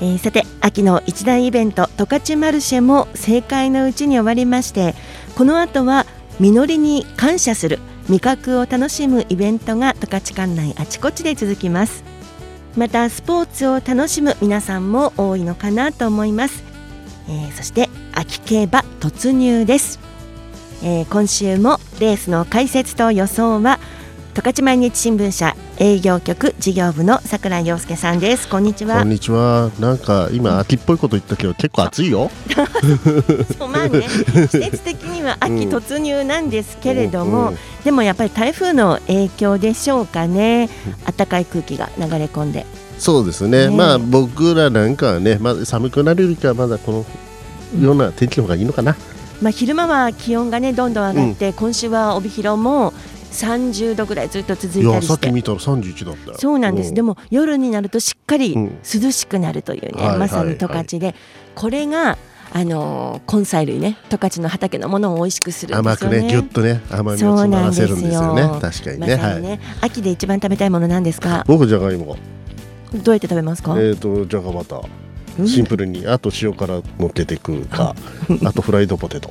えー、さて秋の一大イベント十勝マルシェも正解のうちに終わりましてこの後は実りに感謝する味覚を楽しむイベントが十勝管内あちこちで続きます。またスポーツを楽しむ皆さんも多いのかなと思います、えー、そして秋競馬突入です、えー、今週もレースの解説と予想は十勝毎日新聞社営業局事業部の桜井陽介さんです。こんにちは。こんにちは。なんか今秋っぽいこと言ったけど結構暑いよ。そうまあね。季節的には秋突入なんですけれども、うんうん、でもやっぱり台風の影響でしょうかね。暖かい空気が流れ込んで。そうですね、ね、まあ僕らなんかはね、まあ、寒くなるよりかはまだこのような天気の方がいいのかな、まあ、昼間は気温がねどんどん上がって、うん、今週は帯広も30度ぐらいずっと続いたりして。さっき見たら31だったよ。そうなんです、うん、でも夜になるとしっかり涼しくなるというね、うん、まさに十勝で、これがあのー、根菜類ね十勝の畑のものを美味しくする、ね、甘くねぎゅっとね甘みを詰まらせるんですよね。確かにね。まね、はい、秋で一番食べたいものなんですか？僕じゃがいもどうやって食べますか？えっ、ー、とじゃがバターシンプルにあと塩辛乗っけていくかあ。とフライドポテト。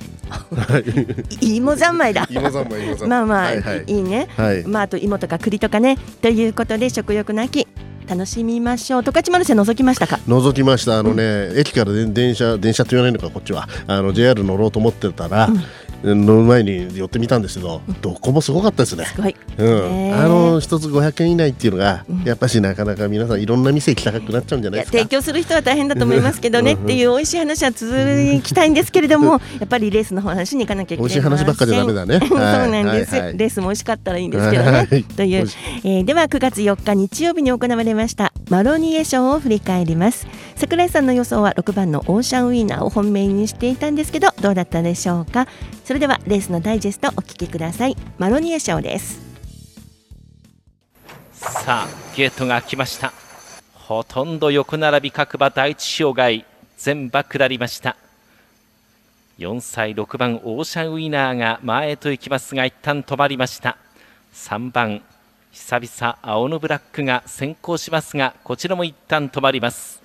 芋三昧だ。芋三昧芋三昧。まあまあ、はいはい、いいね、はい、まああと芋とか栗とかね。ということで食欲の秋楽しみましょう。十勝マルシェ覗きましたか？覗きました。あのね、うん、駅から電車電車って言わないのかこっちは。あの JR 乗ろうと思ってたら、うんの前に寄ってみたん。ですけど、どこもすごかったですね。すうん、あの一つ500円以内っていうのが、やっぱしなかなか皆さん。いろん。な店行きたくなっちゃうん。じゃないですか。提供する人は大変だと思いますけどねっていう美味しい話は続きたいん。ですけれども、やっぱりレースの話に行かなきゃいけない。美味しい話ばっかりダメだね。そうなん。です、レースも美味しかったらいいん。ですけどね。という、えー、では9月4日日曜日に行われましたマロニエ賞を振り返ります。桜井さん。の予想は6番のオーシャンウィーナーを本命にしていたん。ですけどどうだったでしょうか。それではレースのダイジェストお聞きください。マロニエ賞です。さあゲートが開きました。ほとんど横並び各馬第一障害。全馬下りました。4歳6番オーシャンウィナーが前へと行きますが一旦止まりました。3番久々青のブラックが先行しますがこちらも一旦止まります。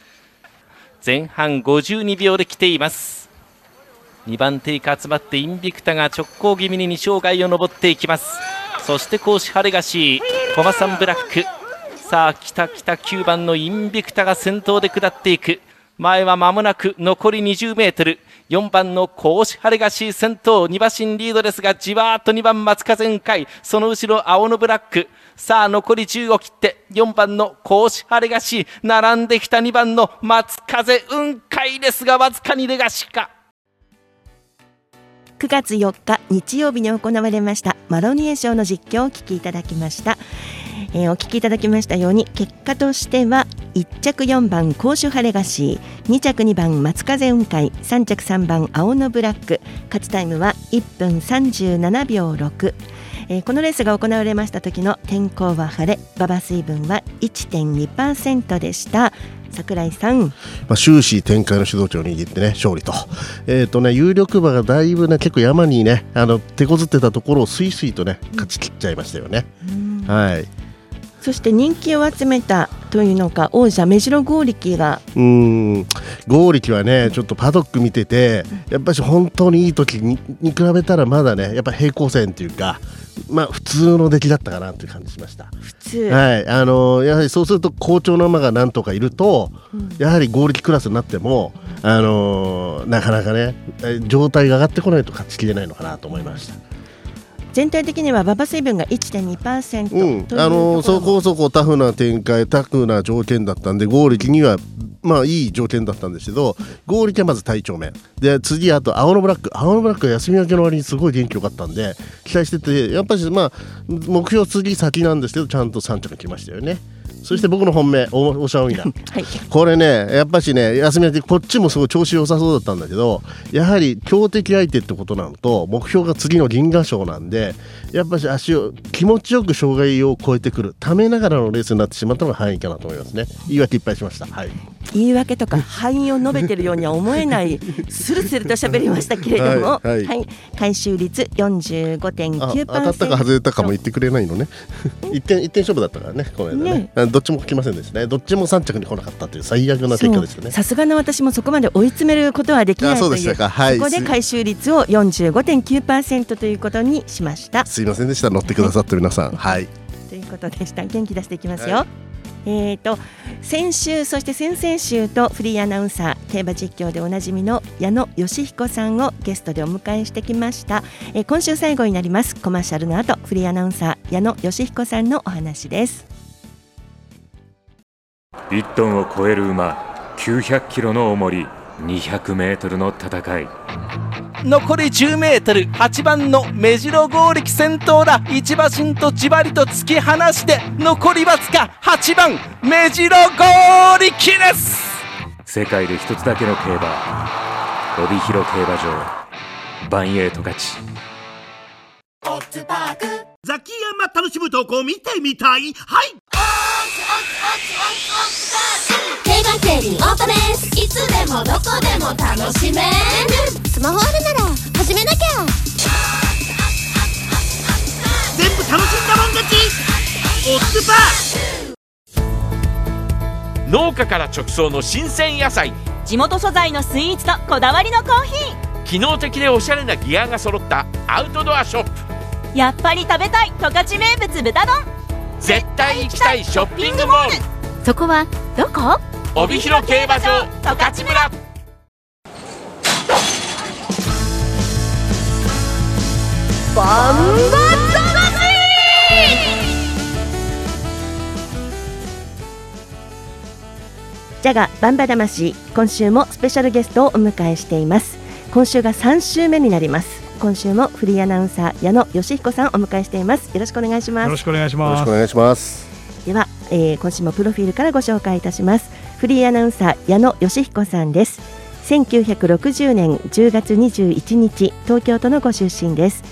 前半52秒で来ています。2番手以下集まってインビクタが直行気味に2障害を登っていきます。そして講師ハレガシー。コマサンブラック。さあ北北9番のインビクタが先頭で下っていく。前は間もなく残り20メートル。4番の講師ハレガシー先頭。2馬身リードですがじわーっと2番松風雲海その後ろ青のブラック。さあ残り10を切って4番の講師ハレガシー。並んできた2番の松風雲海ですがわずかにレガシか。9月4日日曜日に行われましたマロニエ賞の実況をお聞きいただきました、えー、お聞きいただきましたように結果としては1着4番甲州ハレガシー2着2番松風雲海3着3番青のブラック勝ちタイムは1分37秒6えー、このレースが行われました時の天候は晴れ馬場水分は1.2%でした。櫻井さん、まあ、終始展開の主導権を握ってね勝利と,、えーとね、有力馬がだいぶね結構山にねあの手こずってたところをすいすいとね勝ち切っちゃいましたよね。はい。そして人気を集めたというのか王者目白剛力が。うん。剛力はねちょっとパドック見ててやっぱり本当にいい時にに比べたらまだねやっぱ平行線っていうかまあ普通の出来だったかなという感じしました。普通。はい、あのやはりそうすると好調な馬が何とかいると、うん、やはり合力クラスになっても、あのなかなかね状態が上がってこないと勝ちきれないのかなと思いました。全体的には馬場水分が1.2%、うん、あのそこそこタフな展開タフな条件だったんで合力にはまあいい条件だったんですけど合力はまず体調面。で次あと青のブラック。青のブラックは休み明けの割にすごい元気よかったんで期待しててやっぱりまあ目標次先なんですけどちゃんと3着来ましたよね。そして僕の本命オーシャンウィナー、はい、これねやっぱしね休み明けこっちもすごい調子良さそうだったんだけどやはり強敵相手ってことなのと目標が次の銀河賞なんでやっぱし足を気持ちよく障害を超えてくるためながらのレースになってしまったのが範囲かなと思いますね。言い訳いっぱいしました、はい、言い訳とか範囲を述べてるようには思えないスルスルと喋りましたけれども、はい、はい。はい、回収率45.9%当たったか外れたかも言ってくれないのね。一点一点勝負だったからねこの間ね、ね、どっちも来ませんでしたね。どっちも3着に来なかったという最悪な結果でしたね。さすがの私もそこまで追い詰めることはできないというそ,、はい、そこで回収率を45.9%ということにしました。すいませんでした。乗ってくださって皆さん。はい。ということでした。元気出していきますよ、はい。えーと、先週そして先々週とフリーアナウンサー競馬実況でおなじみの矢野義彦さんをゲストでお迎えしてきました、えー、今週最後になります。コマーシャルの後フリーアナウンサー矢野義彦さんのお話です1トンを超える馬900キロの重り200メートルの戦い。残り10メートル8番の目白剛力先頭だ。一馬身とじわりと突き放して残りわずか8番目白剛力です。世界で一つだけの競馬帯広競馬場。バンエイト勝ち。ザキヤマ楽しむ投稿見てみたい？はい競馬競輪オートレースいつでもどこでも楽しめる。スマホあるなら始めなきゃ。全部楽しんだもん勝ち。オッズパー農家から直送の新鮮野菜。地元素材のスイーツとこだわりのコーヒー。機能的でおしゃれなギアが揃ったアウトドアショップ。やっぱり食べたい十勝名物豚丼絶対行きたいショッピングモール。そこはどこ？帯広競馬場十勝村。バンバジャガバンバ魂今週もスペシャルゲストをお迎えしています。今週が3週目になります今週もフリーアナウンサー矢野義彦さんお迎えしています。よろしくお願いします。よろしくお願いします。よろしくお願いします。では、えー、今週もプロフィールからご紹介いたします。フリーアナウンサー矢野義彦さんです。1960年10月21日東京都のご出身です。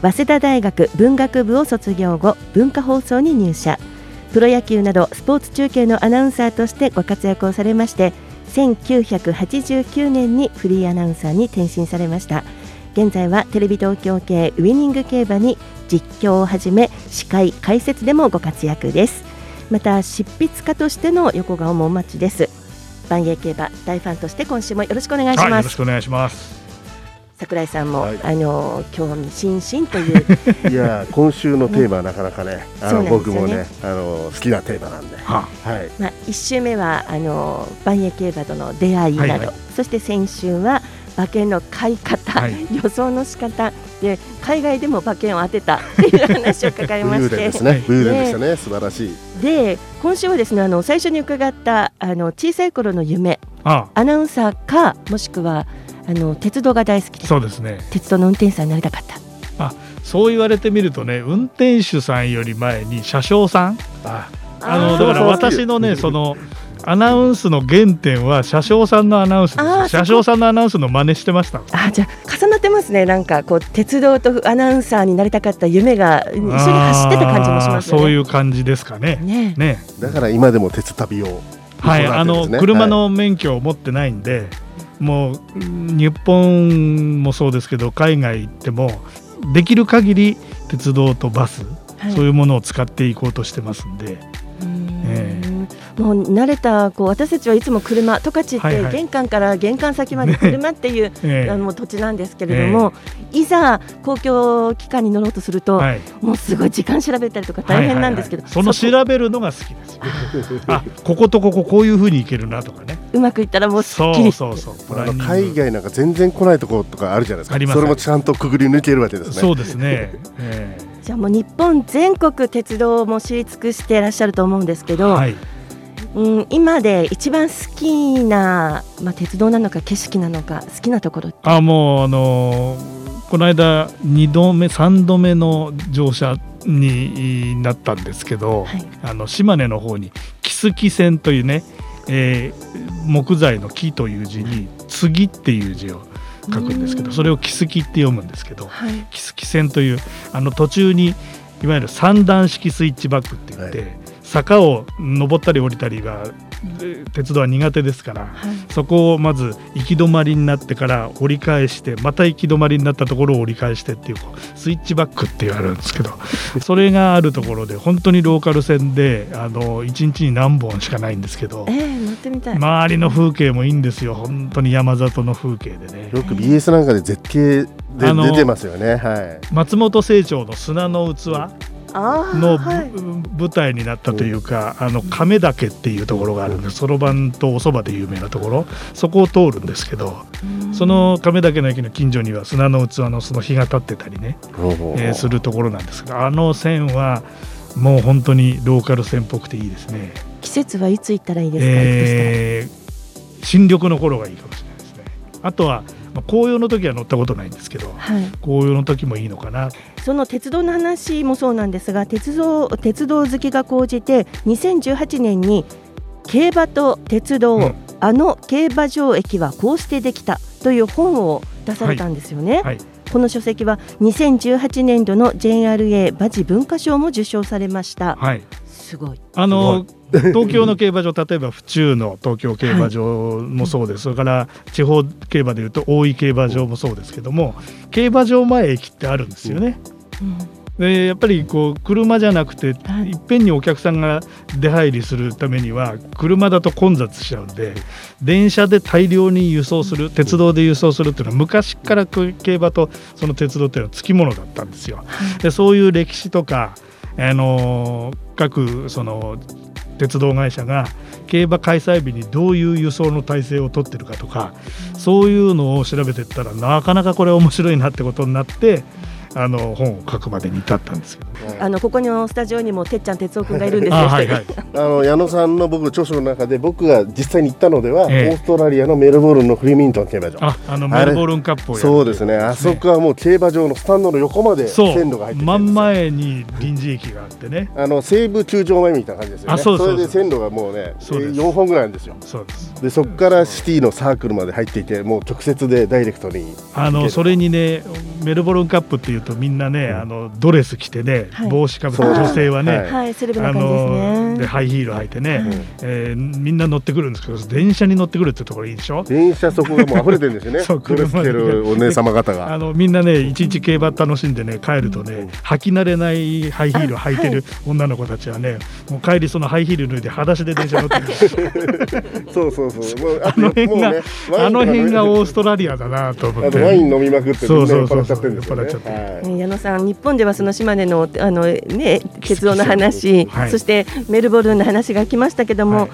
早稲田大学文学部を卒業後文化放送に入社。プロ野球などスポーツ中継のアナウンサーとしてご活躍をされまして1989年にフリーアナウンサーに転身されました現在はテレビ東京系ウィニング競馬に実況をはじめ司会解説でもご活躍です。また執筆家としての横顔もお待ちです。万栄競馬大ファンとして今週もよろしくお願いします、はい、よろしくお願いします。桜井さんも、はい、あの興味津々という。いや今週のテーマはなかなかね、あの、ね、僕もねあの好きなテーマなんで、はあ、はい。まあ一週目はあの万栄競馬との出会いなど、はいはい、そして先週は馬券の買い方、はい、予想の仕方で海外でも馬券を当てたっていう話を伺いまして。ですね、ブーでしたね、素晴らしい。で今週はですねあの最初に伺ったあの小さい頃の夢アナウンサーかもしくはあの鉄道が大好きでそうですね。鉄道の運転手さんになりたかった。あそう言われてみるとね運転手さんより前に車掌さん？あ。あのだから私のねそのアナウンスの原点は車掌さんのアナウンスです。車掌さんのアナウンスの真似してました。あじゃあ重なってますね。なんかこう鉄道とアナウンサーになりたかった夢が一緒に走ってた感じもします、ね、そういう感じですかね。ね。ね。だから今でも鉄旅をはい、あの車の免許を持ってないんで、はい、もう日本もそうですけど海外行ってもできる限り鉄道とバス、はい、そういうものを使っていこうとしてますんで。えーもう慣れたこう私たちはいつも車十勝って玄関から玄関先まで車っていう、えー、あの土地なんですけれども、えー、いざ公共機関に乗ろうとすると、はい、もうすごい時間調べたりとか大変なんですけど、その調べるのが好きです。よ あこことこここういうふうにいけるなとかね。うまくいったらもうすっきり。そうそうそう。海外なんか全然来ないところとかあるじゃないですか。それもちゃんとくぐり抜けるわけですね。そうですね、えー、じゃあもう日本全国鉄道も知り尽くしていらっしゃると思うんですけど、はいうん、今で一番好きな、まあ、鉄道なのか景色なのか好きなところあもうあのこの間2度目3度目の乗車になったんですけど、はい、あの島根の方に木杉線というね、えー、木材の木という字に「次」っていう字を書くんですけどそれを木杉って読むんですけど、はい、木杉線というあの途中にいわゆる三段式スイッチバックって言って、はい、坂を登ったり降りたりが鉄道は苦手ですから、はい、そこをまず行き止まりになってから折り返してまた行き止まりになったところを折り返してっていうスイッチバックって言われるんですけど それがあるところで本当にローカル線であの1日に何本しかないんですけど、えー、乗ってみたい。周りの風景もいいんですよ。本当に山里の風景でね。よく BS なんかで絶景で出てますよね、はい、松本清張の砂の器の、はい、舞台になったというかあの亀岳っていうところがあるんでそろばんとおそばで有名なところそこを通るんですけどその亀岳の駅の近所には砂の器のその日が立ってたりね、えー、するところなんですけどあの線はもう本当にローカル線っぽくていいですね。季節はいつ行ったらいいですか、えー、新緑の頃がいいかもしれないですね。あとはまあ、紅葉の時は乗ったことないんですけど、はい、紅葉の時もいいのかな。その鉄道の話もそうなんですが鉄道鉄道好きが高じて2018年に競馬と鉄道、うん、あの競馬場駅はこうしてできたという本を出されたんですよね。はい。はいこの書籍は2018年度の JRA 馬事文化賞も受賞されました。はい、すごい。あの東京の競馬場例えば府中の東京競馬場もそうです、はい、それから地方競馬でいうと大井競馬場もそうですけども競馬場前駅ってあるんですよね。うん。でやっぱりこう車じゃなくて、はい、いっぺんにお客さんが出入りするためには車だと混雑しちゃうんで電車で大量に輸送する鉄道で輸送するっていうのは昔から競馬とその鉄道っていうのはつきものだったんですよ。でそういう歴史とかあの各その鉄道会社が競馬開催日にどういう輸送の体制をとってるかとかそういうのを調べてったらなかなかこれ面白いなってことになってあの本を書くまでに至ったんですけど、あのここのスタジオにもてっちゃん哲夫君がいるんですよ。はいはい、あの矢野さんの僕著書の中で僕が実際に行ったのでは、ええ、オーストラリアのメルボルンのフリミントン競馬場。あ、あのメルボルンカップをそうですね。あそこはもう競馬場のスタンドの横まで線路が入って真ん前に臨時駅があってね。あの西武球場前みたいな感じですよね。あ、そうそれで線路がもうね、四本ぐらいあるんですよ。そうです。でそこからシティのサークルまで入っていて、もう直接でダイレクトに。あのそれにね、メルボルンカップっていうとみんなね。あのドレス着てね、帽子かぶって女性はね、はい、セレブな感じでハイヒール履いてね、はえみんな乗ってくるんですけど電車に乗ってくるってところいいでしょ？電車そこがもう溢れてるんですよね。そう車でお姉様方が。あのみんなね一日競馬楽しんでね帰るとね、履き慣れないハイヒール履いてる女の子たちはね、もう帰りそのハイヒール脱いで裸足で電車乗ってる。そうそうそう。あの辺が、あの辺がオーストラリアだなと思って。ワイン飲みまくってそうそうそうそう酔っ払っちゃって、矢野さん日本ではその島根のあの、ね、鉄道の話、はい、そしてメルボルンの話が来ましたけども、はい、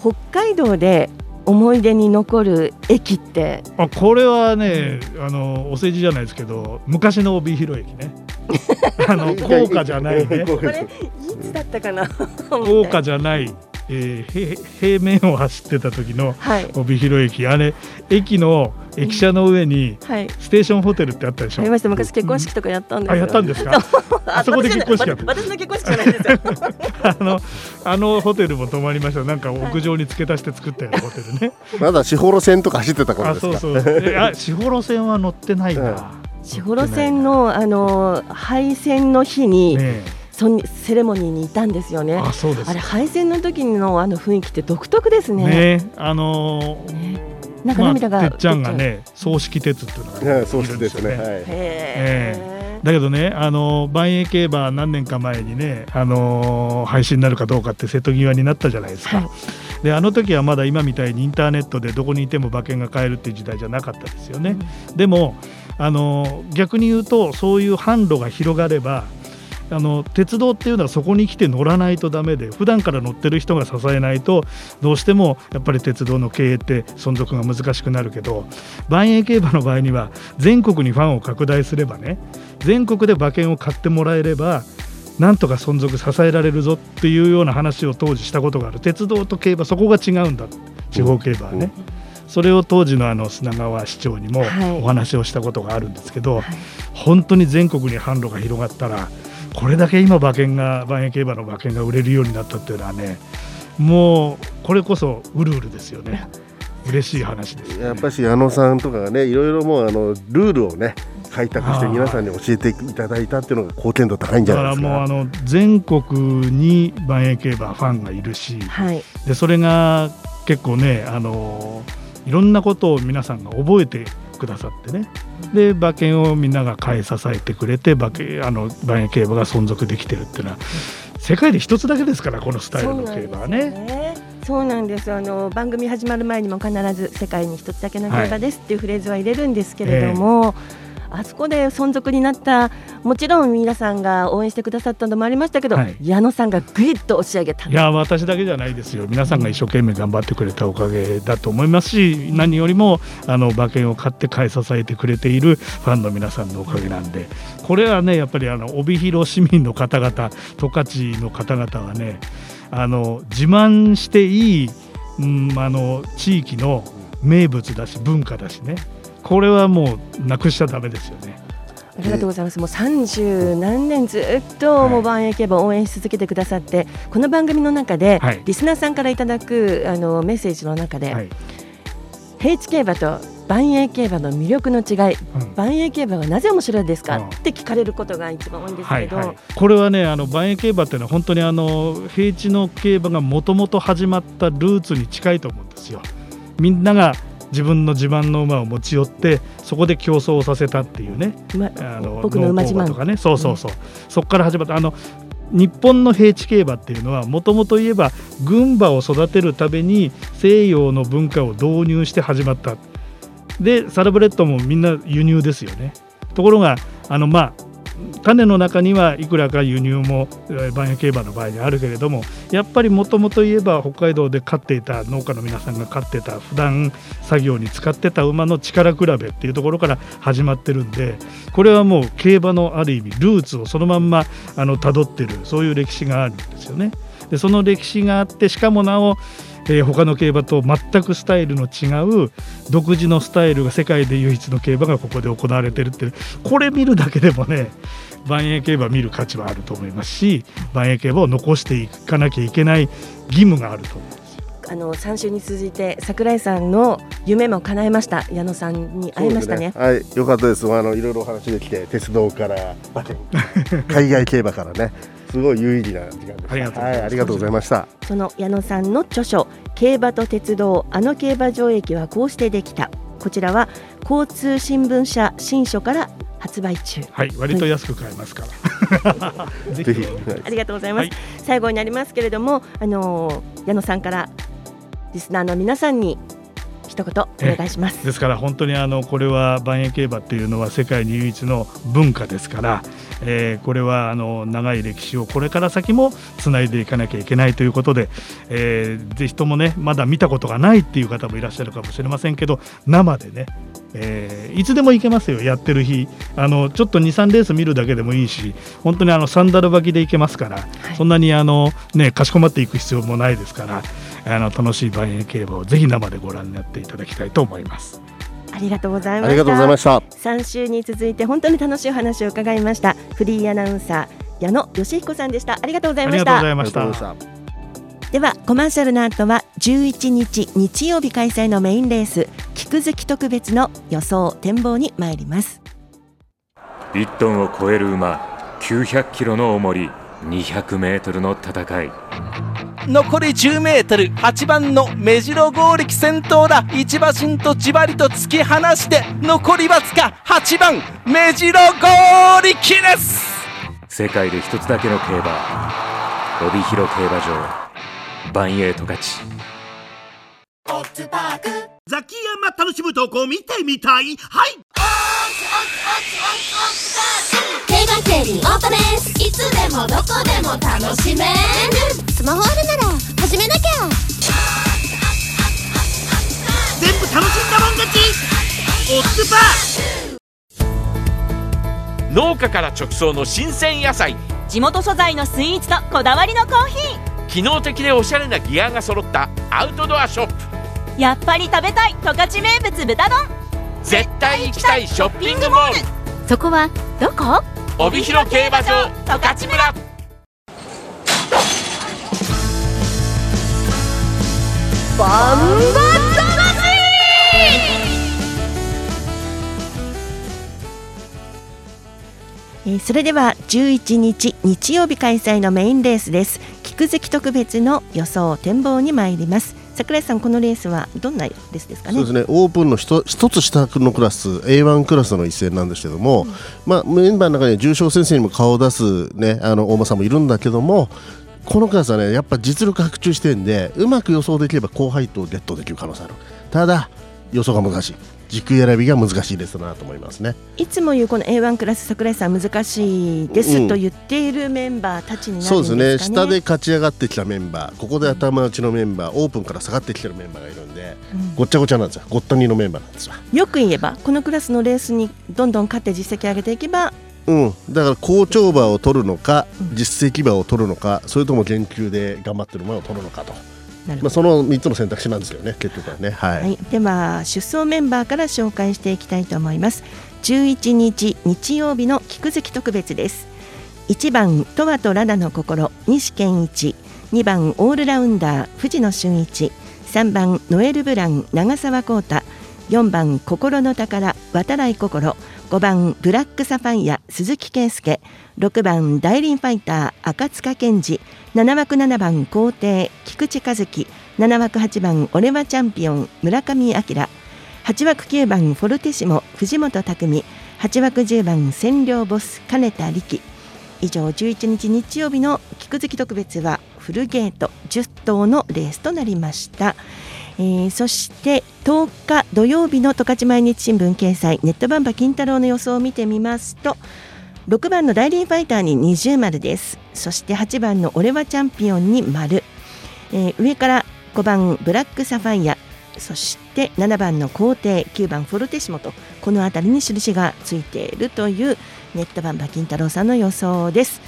北海道で思い出に残る駅って？あこれはねあのお世辞じゃないですけど昔の帯広駅ね。あの高架じゃないね。これいつだったかな？高架じゃないえー、平面を走ってた時の帯広駅、はい、あれ駅の駅舎の上にステーションホテルってあったでしょ、ありました。昔結婚式とかやったんですあやったんですか？あそこで結婚式私の結婚式じゃないですよ。あのあのホテルも泊まりました。なんか屋上に付け足して作ったようなホテルね。まだ士幌線とか走ってた頃ですか？あそうそう。あ士幌線は乗ってないな。士幌線のあの廃線の日に、ねそセレモニーにいたんですよね。あそうですあれ敗戦の時のあの雰囲気って独特ですね。ねあのーね、なんか涙が、まあ、てっちゃんがね葬式鉄っていうのがいるんですよね。はい、えー、だけどね、あの万栄競馬何年か前にね、あのー、配信になるかどうかって瀬戸際になったじゃないですか。はい、であの時はまだ今みたいにインターネットでどこにいても馬券が買えるっていう時代じゃなかったですよね。うん、でもあの逆に言うとそういう販路が広がればあの鉄道っていうのはそこに来て乗らないとダメで普段から乗ってる人が支えないとどうしてもやっぱり鉄道の経営って存続が難しくなるけど万栄競馬の場合には全国にファンを拡大すればね全国で馬券を買ってもらえればなんとか存続支えられるぞっていうような話を当時したことがある。鉄道と競馬そこが違うんだ。地方競馬はね。それを当時のあの砂川市長にもお話をしたことがあるんですけど、はい、本当に全国に販路が広がったらこれだけ今馬券が万円競馬の馬券が売れるようになったっていうのはねもうこれこそうるうるですよね。嬉しい話です、ね、やっぱし矢野さんとかがねいろいろもうあのルールをね開拓して皆さんに教えていただいたっていうのが貢献度高いんじゃないですか。だからもうあの全国に万円競馬ファンがいるし、はい、でそれが結構ねあのいろんなことを皆さんが覚えてくださってね。で馬券をみんなが買い支えてくれて馬券あの万円競馬が存続できてるっていうのは世界で一つだけですからこのスタイルの競馬はね。そうなんですあの番組始まる前にも必ず世界に一つだけの競馬ですっていうフレーズは入れるんですけれども、はいえ。ーあそこで存続になったもちろん皆さんが応援してくださったのもありましたけど、はい、矢野さんがぐいっと押し上げた。いや私だけじゃないですよ。皆さんが一生懸命頑張ってくれたおかげだと思いますし何よりもあの馬券を買って買い支えてくれているファンの皆さんのおかげなんでこれはねやっぱりあの帯広市民の方々十勝の方々はねあの自慢していい、うん、あの地域の名物だし文化だしねこれはもうなくしちゃだめですよね。ありがとうございます。もう三十何年ずっともう万円競馬応援し続けてくださって、この番組の中で、リスナーさんからいただくあのメッセージの中で、はい、平地競馬と万円競馬の魅力の違い、うん、万円競馬はなぜ面白いですか、うん、って聞かれることが一番多いんですけど、はいはい、これはねあの万円競馬っていうのは本当にあの平地の競馬がもともと始まったルーツに近いと思うんですよ。みんなが自分の自慢の馬を持ち寄ってそこで競争をさせたっていうね、ま、あの僕の馬自慢とかね。そうそうそう、うん、そこから始まった。あの日本の平地競馬っていうのはもともと言えば群馬を育てるために西洋の文化を導入して始まった。でサラブレッドもみんな輸入ですよね。ところがあのまあ種の中にはいくらか輸入も万円競馬の場合にあるけれどもやっぱりもともといえば北海道で飼っていた農家の皆さんが飼ってた普段作業に使ってた馬の力比べっていうところから始まってるんでこれはもう競馬のある意味ルーツをそのまんまあの辿ってるそういう歴史があるんですよね。でその歴史があってしかもなおえー、他の競馬と全くスタイルの違う独自のスタイルが世界で唯一の競馬がここで行われてるってこれ見るだけでもね万円競馬見る価値はあると思いますし万円競馬を残していかなきゃいけない義務があると思います。あの3週に続いて櫻井さんの夢も叶えました。矢野さんに会いましたね、ね、はい良かったです。あのいろいろお話できて鉄道から 海外競馬からねすごい有意義な時間でした。はい、ありがとうございました。その矢野さんの著書、競馬と鉄道、あの競馬場駅はこうしてできた。こちらは交通新聞社新書から発売中。はい、割と安く買えますから。ぜひ。ありがとうございます。はい、最後になりますけれども、あの矢野さんからリスナーの皆さんに一言お願いします。ですから本当にあのこれは万円競馬っていうのは世界に唯一の文化ですから、えー、これはあの長い歴史をこれから先もつないでいかなきゃいけないということで、えー、ぜひともねまだ見たことがないっていう方もいらっしゃるかもしれませんけど生でねえー、いつでも行けますよ、やってる日、あのちょっと2、3レース見るだけでもいいし、本当にあのサンダル履きで行けますから、はい、そんなにあの、ね、かしこまっていく必要もないですから、あの楽しい万円競馬をぜひ生でご覧になっていただきたいと思います。ありがとうございました。ありがとうございました。3週に続いて本当に楽しいお話を伺いました。フリーアナウンサー矢野義彦さんでした。ありがとうございました。ありがとうございました。ではコマーシャルの後は11日日曜日開催のメインレース菊月特別の予想展望に参ります1トンを超える馬900キロの重り200メートルの戦い。残り10メートル8番の目白剛力先頭だ。一馬身とじわりと突き放して残りわずか8番目白剛力です。世界で一つだけの競馬帯広競馬場。バンエイト勝ち。ザキヤマ楽しむ投稿見てみたい？はい競馬競輪オートレースいつでもどこでも楽しめる。スマホあるなら始めなきゃ。全部楽しんだもん勝ち。オッズパー農家から直送の新鮮野菜。地元素材のスイーツとこだわりのコーヒー。機能的でおしゃれなギアが揃ったアウトドアショップ。やっぱり食べたい十勝名物豚丼絶対行きたいショッピングモール。そこはどこ？帯広競馬場十勝村。バンバえー、それでは11日日曜日開催のメインレースです。菊月特別の予想展望に参ります桜井さんこのレースはどんなレースですかね？そうですね。オープンの一つ下のクラス A1 クラスの一戦なんですけども、うん、まあ、メンバーの中には重賞先生にも顔を出す、ね、あの大間さんもいるんだけどもこのクラスはねやっぱ実力白昼してんでうまく予想できれば高配当をゲットできる可能性ある。ただ予想が難しい軸選びが難しいですなと思いますね。いつも言うこの A1 クラス桜井さん難しいですと言っているメンバーたちになるんですか、ね、そうですね。下で勝ち上がってきたメンバー。ここで頭打ちのメンバーオープンから下がってきてるメンバーがいるんで、うん、ごっちゃごちゃなんですよ。ごったにのメンバーなんですよ。よく言えばこのクラスのレースにどんどん勝って実績上げていけばうん、だから好調馬を取るのか、実績馬を取るのかそれとも研究で頑張ってる馬を取るのかとまあ、その3つの選択肢なんですよね結局はね、はい、はい、では出走メンバーから紹介していきたいと思います。11日日曜日の菊月特別です。1番トワとラダの心西健一。2番オールラウンダー藤野俊一。3番ノエル・ブラン長澤浩太。4番心の宝渡来心5番ブラックサファイア鈴木圭介。6番大輪ファイター赤塚健二。7枠7番皇帝菊池和樹。7枠8番俺はチャンピオン村上彰8枠9番フォルティシモ藤本匠。8枠10番占領ボス金田力。以上11日日曜日の菊月特別はフルゲート10頭のレースとなりました、えー、そして10日土曜日の十勝毎日新聞掲載ネットバンバ金太郎の予想を見てみますと6番の大輪ファイターに二重丸です。そして8番の俺はチャンピオンに丸、えー、上から5番ブラックサファイア。そして7番の皇帝9番フォルテシモとこの辺りに印がついているというネット版馬金太郎さんの予想です。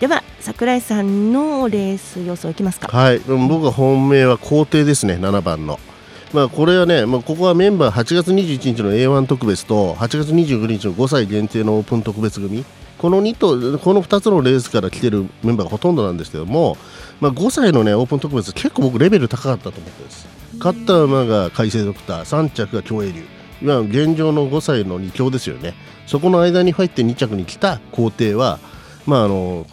では櫻井さんのレース予想いきますか。はい。僕は本命は皇帝ですね7番の。まあ、これはね、まあ、ここはメンバー8月21日の A1 特別と8月29日の5歳限定のオープン特別組。この2とこの2つのレースから来てるメンバーがほとんどなんですけども、まあ、5歳の、ね、オープン特別結構僕レベル高かったと思ってます。勝った馬が海星ドクター3着が競泳流今現状の5歳の2強ですよね。そこの間に入って2着に来た皇帝は、まあ、あの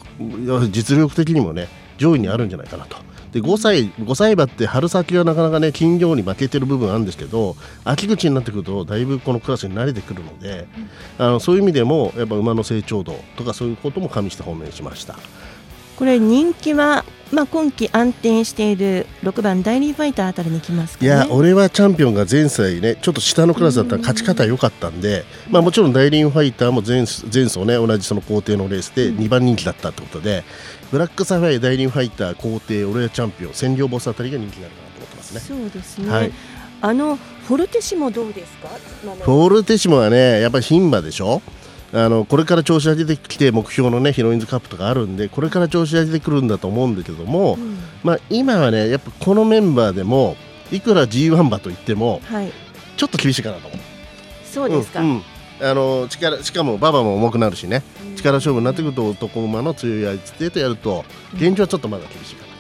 実力的にもね上位にあるんじゃないかなと。で5歳 ,5 歳馬って春先はなかなかね金量に負けてる部分あるんですけど秋口になってくるとだいぶこのクラスに慣れてくるので、あのそういう意味でもやっぱ馬の成長度とかそういうことも加味して本命しました。これ人気は、まあ、今季安定している6番ダイリーファイターあたりにきますか、ね、いや俺はチャンピオンが前歳ねちょっと下のクラスだったら勝ち方良かったんで、まあ、もちろんダイリーファイターも前前走ね同じその工程のレースで2番人気だったってことで、ブラックサファイアダイリーファイター皇帝俺はチャンピオン占領ボスあたりが人気になるかなと思ってますね。そうですね、はい。あのフォルテシモどうですか？フォルテシモはねやっぱり牝馬でしょ？あのこれから調子が出てきて目標の、ね、ヒロインズカップとかあるんでこれから調子が出てくるんだと思うんだけども、うん、まあ、今はねやっぱこのメンバーでもいくら G1 馬といっても、はい、ちょっと厳しいかなと思う。そうですか、うんうん、あの力しかも馬場も重くなるしね、力勝負になってくると男馬の強い相手とやると現状はちょっとまだ厳しいかな。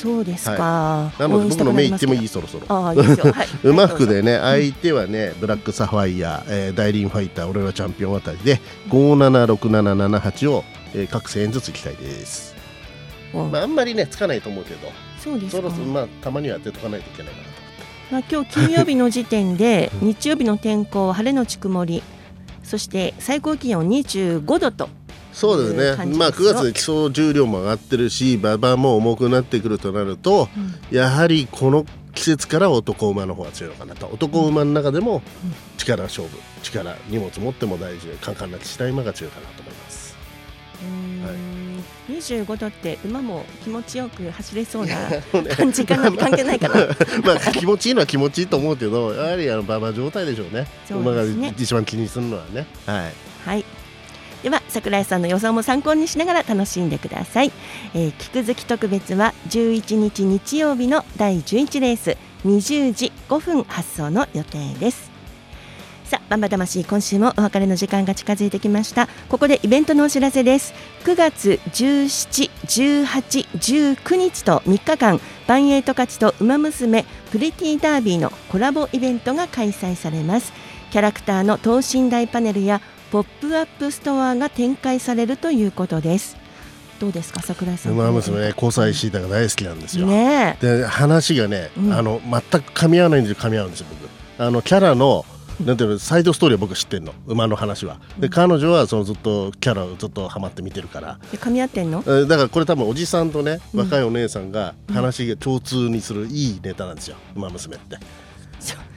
そうですか、はい、なので僕の目いってもいいそろそろ。あいいですよ、はい、馬服でね相手はねブラックサファイア、えー、ダイリンファイター俺はチャンピオンあたりで576778を、えー、各1000円ずついきたいです。まああんまりねつかないと思うけど。そうですそろそろまあたまには当てとかないといけないかなとまあ、今日金曜日の時点で日曜日の天候晴れのち曇り。そして最高気温25度とそうですね、まあ、9月で基礎重量も上がってるし馬場も重くなってくるとなると、うん、やはりこの季節から男馬の方が強いのかなと。男馬の中でも力勝負力荷物持っても大事でカンカンなきした馬が強いかなと思います。はい、25度って馬も気持ちよく走れそうな 感じかな、関係ないかな。まあ気持ちいいのは気持ちいいと思うけどやはりあの馬場状態でしょうね、ね、馬が一番気にするのはね。はい、はいでは桜井さんの予想も参考にしながら楽しんでください、えー、菊月特別は11日日曜日の第11レース20時5分発送の予定です。さあばんば魂今週もお別れの時間が近づいてきました。ここでイベントのお知らせです。9月17、18、19日と3日間ばんえい十勝とウマ娘プリティーダービーのコラボイベントが開催されます。キャラクターの等身大パネルやポップアップストアが展開されるということです。どうですか桜井さん。ウマ娘ね交際シータが大好きなんですよ、ね、で話がね、うん、あの全く噛み合わないんですよ噛み合うんですよ僕。あのキャラのなんていうのサイドストーリーは僕知ってんの。馬の話は。で彼女はそのずっとキャラをずっとハマって見てるから。噛み合ってんの？だからこれ多分おじさんとね若いお姉さんが話が共通にするいいネタなんですよ馬娘って。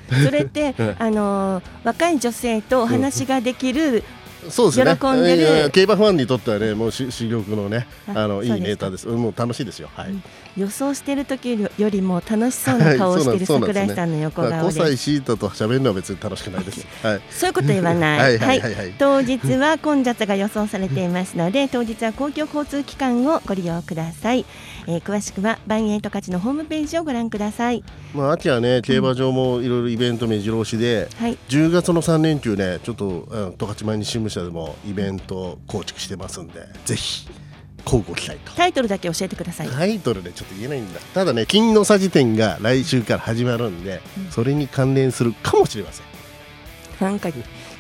それって、あの若い女性とお話ができるそうですね。喜んでる。競馬ファンにとってはね、もう珠玉のね、あのいいネタです。もう楽しいですよ。はい。予想してる時よりも楽しそうな顔をしている桜井さんの横顔で。5歳シートと喋るのは別に楽しくないです。はい。そういうこと言わない。はい。当日は混雑が予想されていますので、当日は公共交通機関をご利用ください。えー、詳しくはバンエイト勝ちのホームページをご覧ください。まあ秋はね競馬場もいろいろイベント目白押しで、はい、10月の3連休ねちょっと十勝前に新聞社でもイベント構築してますんでぜひ。交互期待と。タイトルだけ教えてください。タイトルでちょっと言えないんだ。ただね金のさじ展が来週から始まるんで、うん、それに関連するかもしれません。なんか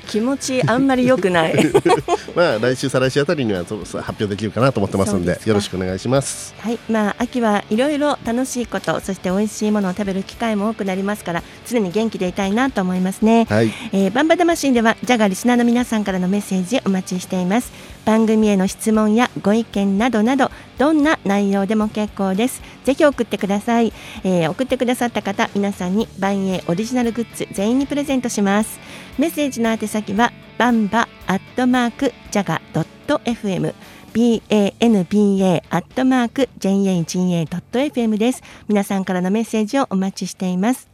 気持ちあんまり良くない。まあ来週再来週あたりには発表できるかなと思ってますんでよろしくお願いします。はい。まあ秋はいろいろ楽しいことそして美味しいものを食べる機会も多くなりますから常に元気でいたいなと思いますね、はい、えー、バンバ魂ではジャガリスナーの皆さんからのメッセージお待ちしています。番組への質問やご意見などなどどんな内容でも結構です。ぜひ送ってください、えー、送ってくださった方皆さんに万栄オリジナルグッズ全員にプレゼントします。メッセージの宛先はバンバアットマークジャガドット FM banba アットマーク jaga.fm です。皆さんからのメッセージをお待ちしています。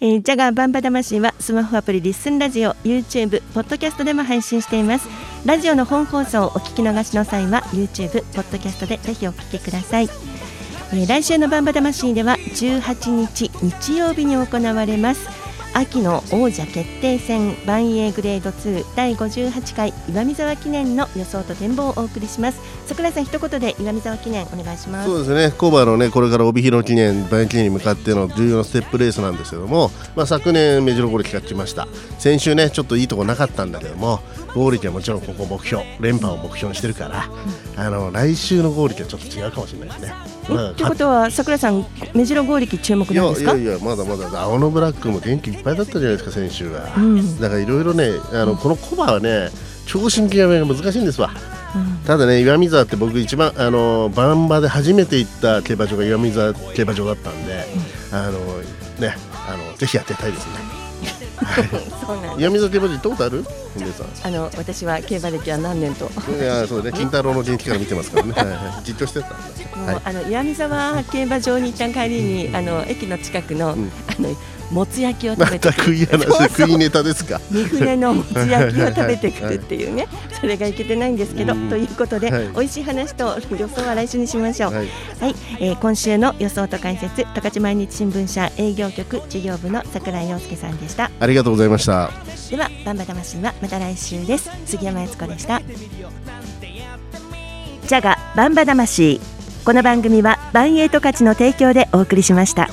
えー、ジャガーバンバ魂はスマホアプリリッスンラジオ YouTube ポッドキャストでも配信しています。ラジオの本放送をお聞き逃しの際は YouTube ポッドキャストでぜひお聞きください、えー、来週のバンバ魂では18日日曜日に行われます。秋の王者決定戦万栄グレード2第58回岩見沢記念の予想と展望をお送りします。桜井さん一言で岩見沢記念お願いします。そうですね。コバのねこれから帯広記念万栄記念に向かっての重要なステップレースなんですけども、まあ、昨年目白ゴール勝ちました。先週ねちょっといいとこなかったんだけどもゴールはもちろんここ目標連覇を目標にしてるから、うん、あの来週のゴールはちょっと違うかもしれないですね。ということは桜井さん目白剛力注目なんですか？いやいやまだまだ青のブラックも元気いっぱいだったじゃないですか先週は、うん、だからいろいろねあの、このコバはね長身極めが難しいんですわ、うん、ただね岩見沢って僕一番あのバンバで初めて行った競馬場が岩見沢競馬場だったんで、うん、あのねあのぜひ当てたいですねそうなん岩水競馬場行ったことある？あの私は競馬歴は何年と。いやそうね金太郎の人気から見てますからね、はいはい、実況してたんだ、はい、あの岩見沢競馬場に行った帰りにあの駅の近くの、うん、あのもつ焼きを食べてまた食い話食いネタですか？三船のもつ焼きを食べてくるっていうね。それがいけてないんですけど、ということで、はい、美味しい話と予想は来週にしましょう。はい、はい、えー、今週の予想と解説十勝毎日新聞社営業局事業部の櫻井陽介さんでした。ありがとうございました。ではバンバ魂はまた来週です。杉山悦子でした。ジャガバンバ魂。この番組はバンエイト価値の提供でお送りしました。